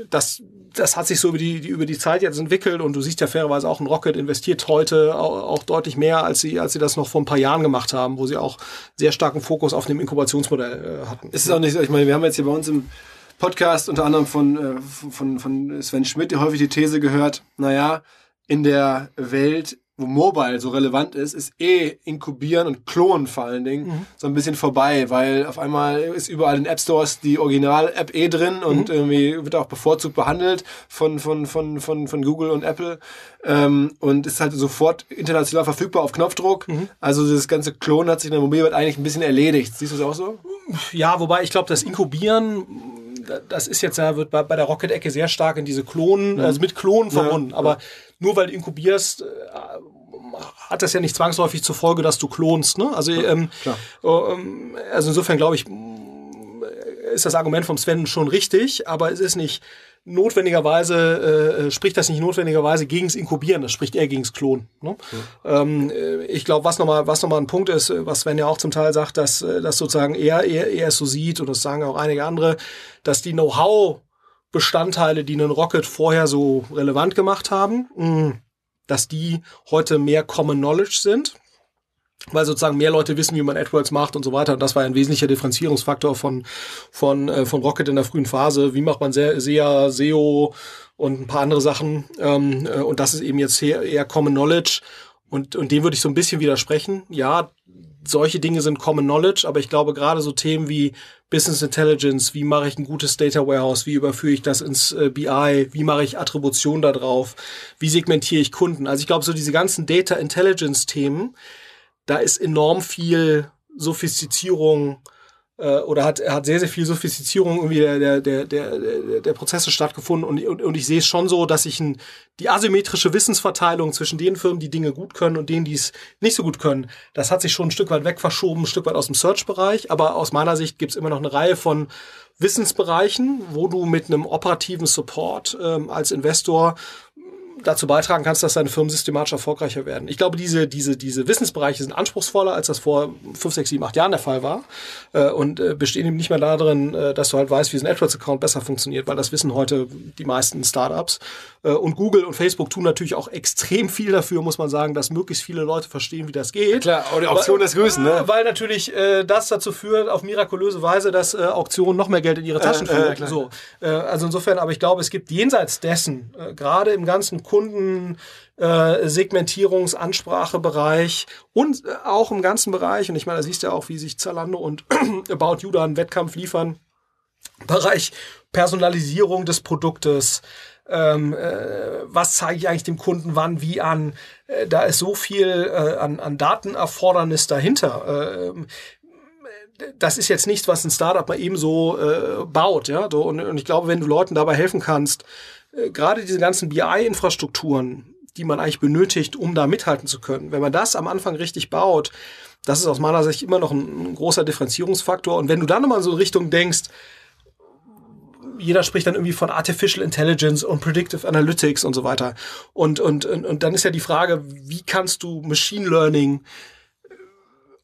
das, das hat sich so über die, über die Zeit jetzt entwickelt und du siehst ja fairerweise auch ein Rocket investiert heute auch, auch deutlich mehr, als sie, als sie das noch vor ein paar Jahren gemacht haben, wo sie auch sehr starken Fokus auf dem Inkubationsmodell äh, hatten. Es ist auch nicht ich meine, wir haben jetzt hier bei uns im Podcast unter anderem von, äh, von, von Sven Schmidt häufig die These gehört, naja, in der Welt wo Mobile so relevant ist, ist eh Inkubieren und Klonen vor allen Dingen mhm. so ein bisschen vorbei, weil auf einmal ist überall in App Stores die Original-App eh drin und mhm. irgendwie wird auch bevorzugt behandelt von, von, von, von, von Google und Apple ähm, und ist halt sofort international verfügbar auf Knopfdruck. Mhm. Also das ganze Klonen hat sich in der Mobilwelt eigentlich ein bisschen erledigt. Siehst du das auch so? Ja, wobei ich glaube, das Inkubieren das ist jetzt ja, wird bei, bei der Rocket-Ecke sehr stark in diese Klonen, mhm. also mit Klonen verbunden. Ja, aber nur weil du inkubierst, äh, hat das ja nicht zwangsläufig zur Folge, dass du klonst. Ne? Also, ähm, ähm, also insofern glaube ich, ist das Argument vom Sven schon richtig, aber es ist nicht notwendigerweise, äh, spricht das nicht notwendigerweise gegens Inkubieren, das spricht eher gegens Klon. Ne? Ja. Ähm, äh, ich glaube, was nochmal was noch mal ein Punkt ist, was Sven ja auch zum Teil sagt, dass äh, das sozusagen er, er, er es so sieht, und das sagen auch einige andere, dass die Know-how Bestandteile, die einen Rocket vorher so relevant gemacht haben, mh, dass die heute mehr Common Knowledge sind, weil sozusagen mehr Leute wissen, wie man AdWords macht und so weiter. Und das war ein wesentlicher Differenzierungsfaktor von, von, äh, von Rocket in der frühen Phase. Wie macht man SEA, SEO und ein paar andere Sachen. Ähm, äh, und das ist eben jetzt eher Common Knowledge. Und, und dem würde ich so ein bisschen widersprechen. Ja, solche Dinge sind Common Knowledge, aber ich glaube gerade so Themen wie Business Intelligence, wie mache ich ein gutes Data Warehouse, wie überführe ich das ins äh, BI, wie mache ich Attribution da drauf, wie segmentiere ich Kunden. Also ich glaube, so diese ganzen Data Intelligence Themen, da ist enorm viel Sophistizierung oder hat, hat sehr, sehr viel Sophistizierung irgendwie der, der, der, der, der Prozesse stattgefunden und, und, und ich sehe es schon so, dass sich ein, die asymmetrische Wissensverteilung zwischen den Firmen, die Dinge gut können und denen, die es nicht so gut können, das hat sich schon ein Stück weit wegverschoben, ein Stück weit aus dem Search-Bereich, aber aus meiner Sicht gibt es immer noch eine Reihe von Wissensbereichen, wo du mit einem operativen Support ähm, als Investor dazu beitragen kannst, dass deine Firmen systematisch erfolgreicher werden. Ich glaube, diese, diese, diese Wissensbereiche sind anspruchsvoller, als das vor fünf, sechs, sieben, acht Jahren der Fall war. Äh, und äh, bestehen eben nicht mehr darin, äh, dass du halt weißt, wie so ein AdWords-Account besser funktioniert, weil das wissen heute die meisten Startups. Äh, und Google und Facebook tun natürlich auch extrem viel dafür, muss man sagen, dass möglichst viele Leute verstehen, wie das geht. Klar, aber die Auktion des Größen, ne? Weil natürlich äh, das dazu führt, auf mirakulöse Weise, dass äh, Auktionen noch mehr Geld in ihre Taschen Äh, führen. so. Also insofern, aber ich glaube, es gibt jenseits dessen, gerade im ganzen Kunden äh, Segmentierungs-, Ansprachebereich und äh, auch im ganzen Bereich, und ich meine, da siehst du ja auch, wie sich Zalando und About You da einen Wettkampf liefern, Bereich Personalisierung des Produktes, ähm, äh, was zeige ich eigentlich dem Kunden wann, wie an. Äh, da ist so viel äh, an, an Datenerfordernis dahinter. Ähm, das ist jetzt nichts, was ein Startup mal eben so äh, baut. Ja? Und, und ich glaube, wenn du Leuten dabei helfen kannst, äh, gerade diese ganzen BI-Infrastrukturen, die man eigentlich benötigt, um da mithalten zu können, wenn man das am Anfang richtig baut, das ist aus meiner Sicht immer noch ein, ein großer Differenzierungsfaktor. Und wenn du dann nochmal so in Richtung denkst, jeder spricht dann irgendwie von Artificial Intelligence und Predictive Analytics und so weiter. Und, und, und, und dann ist ja die Frage, wie kannst du Machine Learning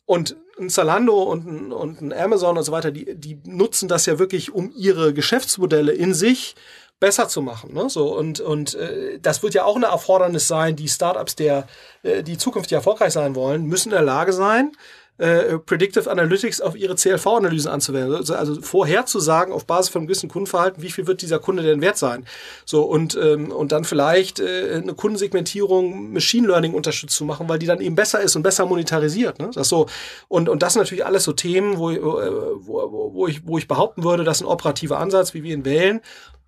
und ein Zalando und ein, und ein Amazon und so weiter, die, die nutzen das ja wirklich, um ihre Geschäftsmodelle in sich besser zu machen. Ne? So, und und äh, das wird ja auch eine Erfordernis sein, die Startups, der, äh, die zukünftig erfolgreich sein wollen, müssen in der Lage sein, äh, Predictive Analytics auf ihre CLV-Analysen anzuwenden. Also, also vorherzusagen auf Basis von einem gewissen Kundenverhalten, wie viel wird dieser Kunde denn wert sein. So und ähm, und dann vielleicht äh, eine Kundensegmentierung Machine Learning unterstützt zu machen, weil die dann eben besser ist und besser monetarisiert. Ne? Das so und und das sind natürlich alles so Themen, wo, äh, wo, wo, ich wo ich behaupten würde, dass ein operativer Ansatz, wie wir ihn wählen,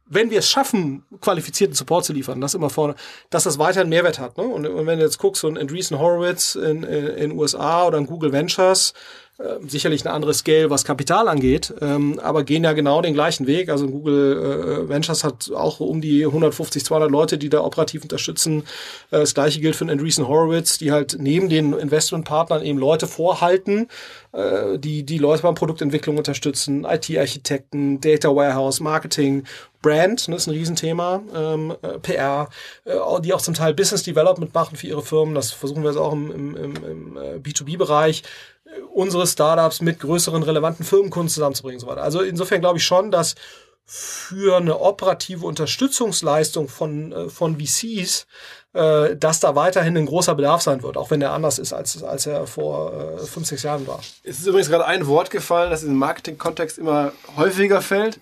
wenn wir es schaffen, qualifizierten Support zu liefern, das immer vorne, dass das weiterhin Mehrwert hat. Ne? Und, und wenn du jetzt guckst, so ein Andreessen Horowitz in in den USA oder ein Google Ventures, äh, sicherlich ein anderes Scale, was Kapital angeht, ähm, aber gehen ja genau den gleichen Weg. Also Google äh, Ventures hat auch um die 150, 200 Leute, die da operativ unterstützen. Äh, das gleiche gilt für Andreessen Horowitz, die halt neben den Investmentpartnern eben Leute vorhalten, äh, die die Leute beim Produktentwicklung unterstützen, IT-Architekten, Data Warehouse, Marketing, Brand, ne, ist ein Riesenthema, ähm, äh, PR, äh, die auch zum Teil Business Development machen für ihre Firmen. Das versuchen wir jetzt auch im, im, im, äh, B2B-Bereich, äh, unsere Startups mit größeren relevanten Firmenkunden zusammenzubringen und so weiter. Also insofern glaube ich schon, dass für eine operative Unterstützungsleistung von, äh, von VCs, äh, dass da weiterhin ein großer Bedarf sein wird, auch wenn der anders ist, als, als er vor äh, fünf, sechs Jahren war. Es ist übrigens gerade ein Wort gefallen, das im Marketing-Kontext immer häufiger fällt.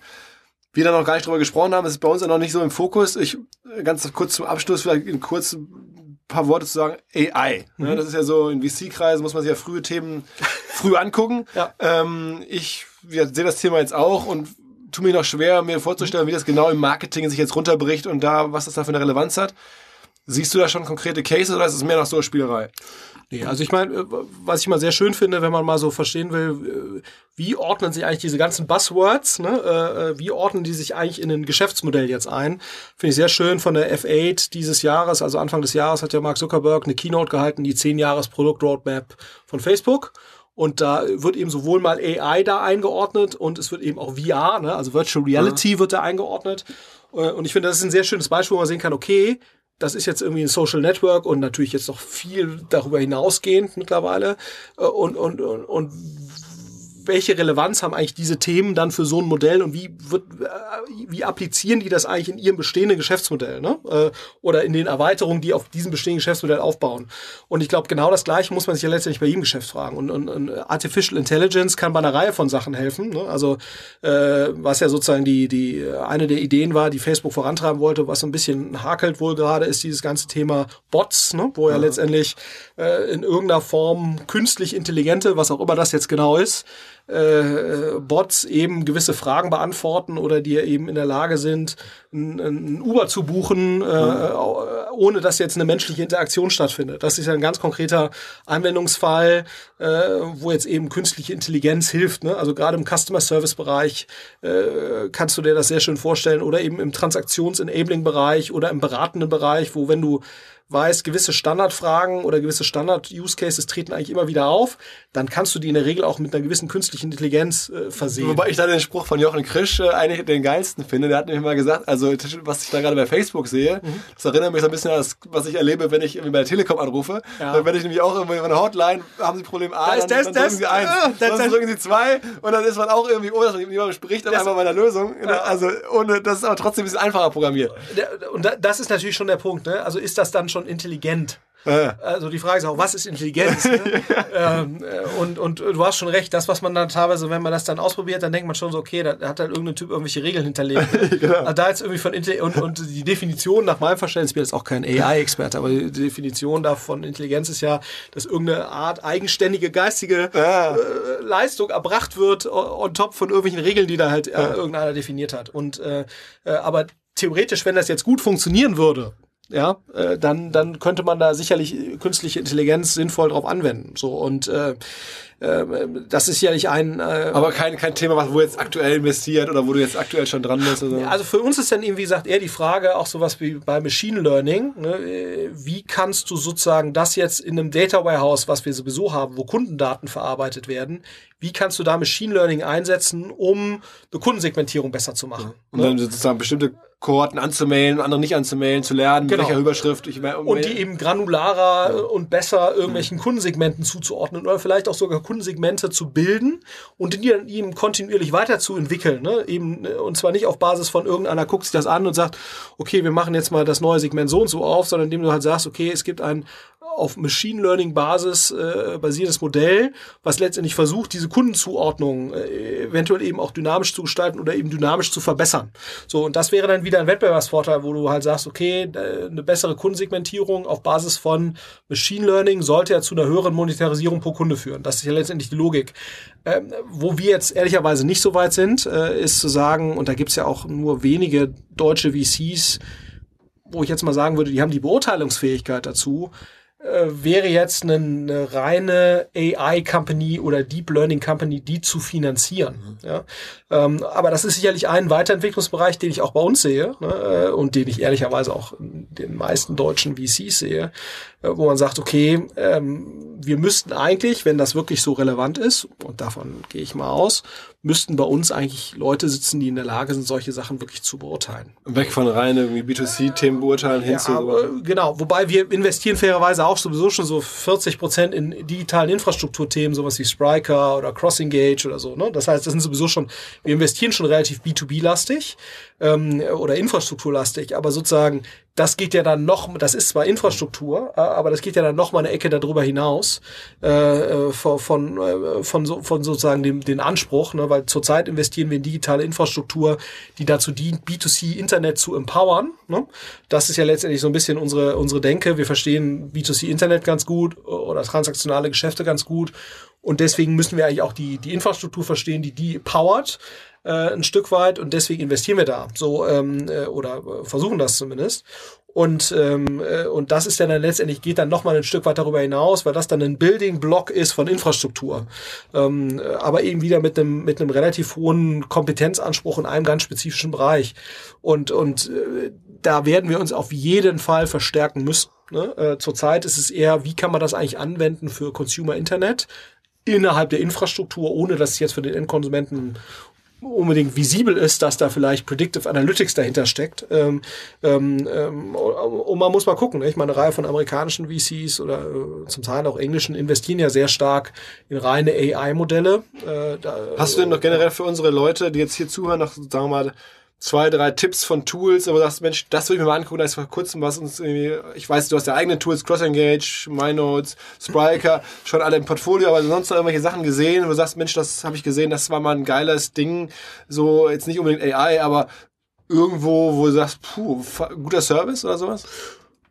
Wir da noch gar nicht drüber gesprochen haben, ist bei uns ja noch nicht so im Fokus. Ich äh, ganz kurz zum Abschluss vielleicht in kurz ein paar Worte zu sagen. AI. Ne? Das ist ja so in VC-Kreisen muss man sich ja frühe Themen früh angucken. Ja. Ähm, ich ja, sehe das Thema jetzt auch und tue mir noch schwer, mir vorzustellen, wie das genau im Marketing sich jetzt runterbricht und da, was das da für eine Relevanz hat. Siehst du da schon konkrete Cases oder ist es mehr noch so eine Spielerei? Nee, also ich meine, äh, was ich mal sehr schön finde, wenn man mal so verstehen will, äh, wie ordnen sich eigentlich diese ganzen Buzzwords, ne? äh, wie ordnen die sich eigentlich in ein Geschäftsmodell jetzt ein? Finde ich sehr schön von der F8 dieses Jahres, also Anfang des Jahres hat ja Mark Zuckerberg eine Keynote gehalten, die 10 Jahres Produkt-Roadmap von Facebook. Und da wird eben sowohl mal AI da eingeordnet und es wird eben auch VR, ne? also Virtual Reality wird da eingeordnet. Und ich finde, das ist ein sehr schönes Beispiel, wo man sehen kann, okay, das ist jetzt irgendwie ein Social Network und natürlich jetzt noch viel darüber hinausgehend mittlerweile. Äh, Und, und, und, und welche Relevanz haben eigentlich diese Themen dann für so ein Modell und wie wird, äh, wie applizieren die das eigentlich in ihrem bestehenden Geschäftsmodell, ne? Äh, Oder in den Erweiterungen, die auf diesem bestehenden Geschäftsmodell aufbauen. Und ich glaube, genau das Gleiche muss man sich ja letztendlich bei jedem Geschäft fragen. Und, und, und Artificial Intelligence kann bei einer Reihe von Sachen helfen. Ne? Also äh, was ja sozusagen die, die eine der Ideen war, die Facebook vorantreiben wollte, was so ein bisschen hakelt wohl gerade, ist dieses ganze Thema Bots, ne? wo ja letztendlich äh, in irgendeiner Form künstlich intelligente, was auch immer das jetzt genau ist, äh, Bots eben gewisse Fragen beantworten oder die eben in der Lage sind, ein, Uber zu buchen, äh, ohne dass jetzt eine menschliche Interaktion stattfindet. Das ist ja ein ganz konkreter Anwendungsfall, äh, wo jetzt eben künstliche Intelligenz hilft. Ne? Also gerade im Customer Service Bereich äh, kannst du dir das sehr schön vorstellen oder eben im Transaktions-Enabling-Bereich oder im beratenden Bereich, wo wenn du weißt, gewisse Standardfragen oder gewisse Standard-Use-Cases treten eigentlich immer wieder auf, dann kannst du die in der Regel auch mit einer gewissen künstlichen Intelligenz äh, versehen. Wobei ich da den Spruch von Jochen Krisch äh, eigentlich den geilsten finde. Der hat nämlich mal gesagt, also was ich da gerade bei Facebook sehe, mhm. das erinnert mich so ein bisschen an das, was ich erlebe, wenn ich bei der Telekom anrufe. Ja. Dann werde ich nämlich auch irgendwie von der Hotline, haben Sie Problem A, da dann, das, dann das, drücken Sie eins, das, dann drücken Sie zwei und dann ist man auch irgendwie, ohne dass man jemand spricht, dann einmal meiner Lösung. Ja. Also ohne, das ist aber trotzdem ein bisschen einfacher programmiert. Und das ist natürlich schon der Punkt. Ne? Also ist das dann schon intelligent? Also die Frage ist auch, was ist Intelligenz? Ne? ähm, äh, und, und du hast schon recht, das, was man dann teilweise, wenn man das dann ausprobiert, dann denkt man schon so, okay, da hat halt irgendein Typ irgendwelche Regeln hinterlegt. genau. also da jetzt irgendwie von Intelligenz und, und die Definition nach meinem Verständnis, ich bin jetzt auch kein AI-Experte, aber die Definition davon Intelligenz ist ja, dass irgendeine Art eigenständige geistige ja. äh, Leistung erbracht wird on top von irgendwelchen Regeln, die da halt äh, irgendeiner definiert hat. Und äh, äh, aber theoretisch, wenn das jetzt gut funktionieren würde, ja, äh, dann, dann könnte man da sicherlich künstliche Intelligenz sinnvoll drauf anwenden. So und äh, das ist sicherlich ein. Äh, Aber kein, kein Thema, was wo jetzt aktuell investiert oder wo du jetzt aktuell schon dran bist. Oder? Also für uns ist dann eben, wie gesagt, eher die Frage, auch sowas wie bei Machine Learning, ne, wie kannst du sozusagen das jetzt in einem Data Warehouse, was wir sowieso haben, wo Kundendaten verarbeitet werden, wie kannst du da Machine Learning einsetzen, um eine Kundensegmentierung besser zu machen? Ja. Und ne? dann sozusagen bestimmte Kohorten anzumailen, andere nicht anzumailen, zu lernen, genau. welcher Überschrift ich mehr Und die eben granularer ja. und besser irgendwelchen mhm. Kundensegmenten zuzuordnen oder vielleicht auch sogar Kundensegmente zu bilden und die dann eben kontinuierlich weiterzuentwickeln. Ne? Eben, ne? und zwar nicht auf Basis von irgendeiner guckt sich das an und sagt, okay, wir machen jetzt mal das neue Segment so und so auf, sondern indem du halt sagst, okay, es gibt ein auf Machine Learning Basis äh, basiertes Modell, was letztendlich versucht, diese Kundenzuordnung äh, eventuell eben auch dynamisch zu gestalten oder eben dynamisch zu verbessern. So, und das wäre dann wieder ein Wettbewerbsvorteil, wo du halt sagst, okay, eine bessere Kundensegmentierung auf Basis von Machine Learning sollte ja zu einer höheren Monetarisierung pro Kunde führen. Das ist ja letztendlich die Logik. Ähm, wo wir jetzt ehrlicherweise nicht so weit sind, äh, ist zu sagen, und da gibt's ja auch nur wenige deutsche VCs, wo ich jetzt mal sagen würde, die haben die Beurteilungsfähigkeit dazu, äh, wäre jetzt eine, eine reine AI-Company oder Deep Learning Company, die zu finanzieren. Mhm. Ja? Ähm, aber das ist sicherlich ein Weiterentwicklungsbereich, den ich auch bei uns sehe ne? Äh, und den ich ehrlicherweise auch in den meisten deutschen VCs sehe, äh, wo man sagt, okay, ähm, wir müssten eigentlich, wenn das wirklich so relevant ist, und davon gehe ich mal aus, müssten bei uns eigentlich Leute sitzen, die in der Lage sind, solche Sachen wirklich zu beurteilen. Weg von reinen B2C-Themen beurteilen hin ja, zu. Aber, genau, wobei wir investieren fairerweise auch sowieso schon so 40 Prozent in digitalen Infrastrukturthemen, sowas wie Spryker oder CrossEngage oder so. Ne? Das heißt, das sind sowieso schon, wir investieren schon relativ B2B-lastig ähm, oder infrastrukturlastig, aber sozusagen das geht ja dann noch, das ist zwar Infrastruktur, äh, aber das geht ja dann noch mal eine Ecke darüber hinaus äh, äh von, von, äh, von, so, von sozusagen dem den Anspruch, ne, weil zurzeit investieren wir in digitale Infrastruktur, die dazu dient, B2C-Internet zu empowern. Ne? Das ist ja letztendlich so ein bisschen unsere unsere Denke. Wir verstehen B2C-Internet ganz gut oder transaktionale Geschäfte ganz gut und deswegen müssen wir eigentlich auch die die Infrastruktur verstehen, die die powert äh, ein Stück weit und deswegen investieren wir da so ähm, äh, oder äh, versuchen das zumindest. Und, ähm, äh, und das ist dann, dann letztendlich geht dann nochmal ein Stück weit darüber hinaus, weil das dann ein Building-Block ist von Infrastruktur. Ähm, aber eben wieder mit einem, mit einem relativ hohen Kompetenzanspruch in einem ganz spezifischen Bereich. Und, und äh, da werden wir uns auf jeden Fall verstärken müssen. Ne? Äh, zurzeit ist es eher, wie kann man das eigentlich anwenden für Consumer Internet? Innerhalb der Infrastruktur, ohne dass es jetzt für den Endkonsumenten unbedingt visibel ist, dass da vielleicht Predictive Analytics dahinter steckt. Ähm, ähm, ähm und man muss mal gucken. Ich meine, eine Reihe von amerikanischen VCs oder äh, zum Teil auch englischen investieren ja sehr stark in reine AI-Modelle. Äh, Hast du denn noch generell für unsere Leute, die jetzt hier zuhören, noch, sagen wir mal, zwei, drei Tipps von Tools, aber du sagst, Mensch, das will ich mir mal angucken, da ist vor kurzem was uns irgendwie, ich weiß, du hast ja eigene Tools, CrossEngage, MyNotes, Spriker, schon alle im Portfolio, aber sonst noch irgendwelche Sachen gesehen, wo du sagst, Mensch, das habe ich gesehen, das war mal ein geiles Ding, so jetzt nicht unbedingt AI, aber irgendwo, wo du sagst, puh, guter Service oder sowas?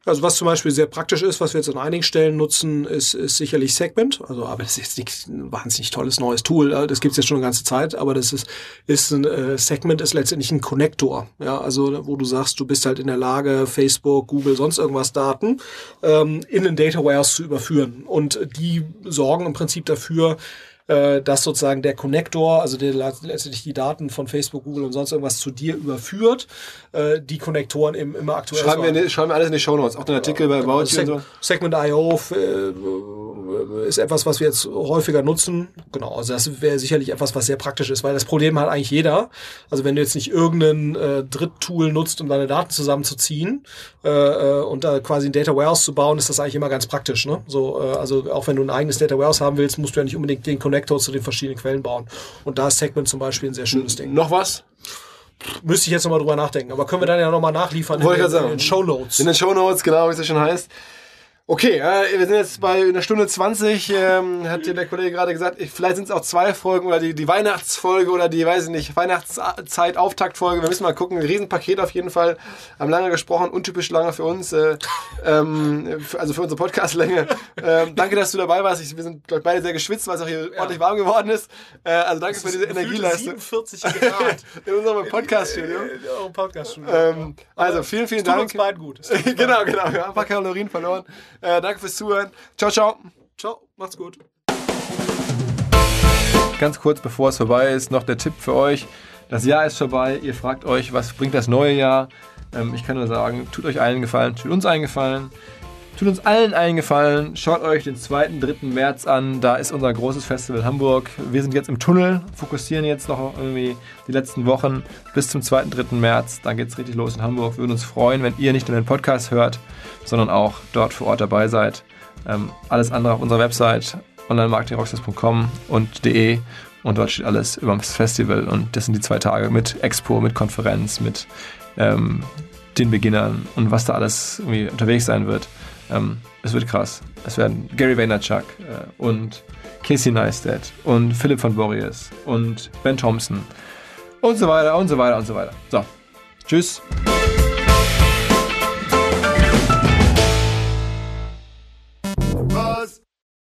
Also was zum Beispiel sehr praktisch ist, was wir jetzt an einigen Stellen nutzen, ist, ist sicherlich Segment. Also aber das ist jetzt nicht ein wahnsinnig tolles neues Tool. Das gibt's jetzt schon eine ganze Zeit, aber das ist, ist ein äh, Segment ist letztendlich ein Connector. Ja, also wo du sagst, du bist halt in der Lage, Facebook, Google, sonst irgendwas Daten ähm, in den Data Warehouse zu überführen. Und die sorgen im Prinzip dafür, äh, dass sozusagen der Connector, also der letztendlich die Daten von Facebook, Google und sonst irgendwas zu dir überführt, äh, die Konnektoren im, immer aktuell schreiben wir, ne, schreiben wir alles in die Show Notes, auch den Artikel bei About Seg so. Segment.io äh, ist etwas, was wir jetzt häufiger nutzen. Genau, also das wäre sicherlich etwas, was sehr praktisch ist, weil das Problem hat eigentlich jeder. Also wenn du jetzt nicht irgendein äh, Dritttool nutzt, um deine Daten zusammenzuziehen äh, äh, und da quasi ein Data Warehouse zu bauen, ist das eigentlich immer ganz praktisch. Ne? So, äh, also auch wenn du ein eigenes Data Warehouse haben willst, musst du ja nicht unbedingt den Connector zu den verschiedenen Quellen bauen. Und da ist Segment zum Beispiel ein sehr schönes Ding. Noch was? Müsste ich jetzt nochmal drüber nachdenken, aber können wir dann ja nochmal nachliefern Wollte in, den, in den Show Notes. In den Show Notes, genau, wie es ja schon heißt. Okay, äh, wir sind jetzt bei einer Stunde 20, ähm, hat hier der Kollege gerade gesagt, ich, vielleicht sind es auch zwei Folgen oder die, die Weihnachtsfolge oder die, weiß ich nicht, Weihnachtszeit, Auftaktfolge. Wir müssen mal gucken. Ein Riesenpaket auf jeden Fall. Haben lange gesprochen, untypisch lange für uns, äh, ähm, also für unsere Podcastlänge. Ähm, danke, dass du dabei warst. Ich, wir sind glaub, beide sehr geschwitzt, weil es auch hier ja. ordentlich warm geworden ist. Äh, also danke für diese Energieleistung. 47 Grad. in unserem Podcast-Studio. In unserem Podcast-Studio. Ähm, also vielen, vielen es tut Dank. uns beiden gut. genau, genau. Wir haben ein paar Kalorien verloren. Äh, danke fürs Zuhören. Ciao, ciao. Ciao, macht's gut. Ganz kurz bevor es vorbei ist, noch der Tipp für euch. Das Jahr ist vorbei. Ihr fragt euch, was bringt das neue Jahr? Ähm, ich kann nur sagen, tut euch allen Gefallen, tut uns einen Gefallen. Tut uns allen einen Gefallen. Schaut euch den 2. 3. März an. Da ist unser großes Festival Hamburg. Wir sind jetzt im Tunnel, fokussieren jetzt noch irgendwie die letzten Wochen bis zum 2. 3. März. Dann geht es richtig los in Hamburg. Würden uns freuen, wenn ihr nicht nur den Podcast hört, sondern auch dort vor Ort dabei seid. Ähm, alles andere auf unserer Website onlinemarketingrockstars.com und de und dort steht alles über das Festival und das sind die zwei Tage mit Expo, mit Konferenz, mit ähm, den Beginnern und was da alles irgendwie unterwegs sein wird. Ähm, es wird krass. Es werden Gary Vaynerchuk äh, und Casey Neistat und Philipp von Borries und Ben Thompson und so weiter und so weiter und so weiter. So, tschüss.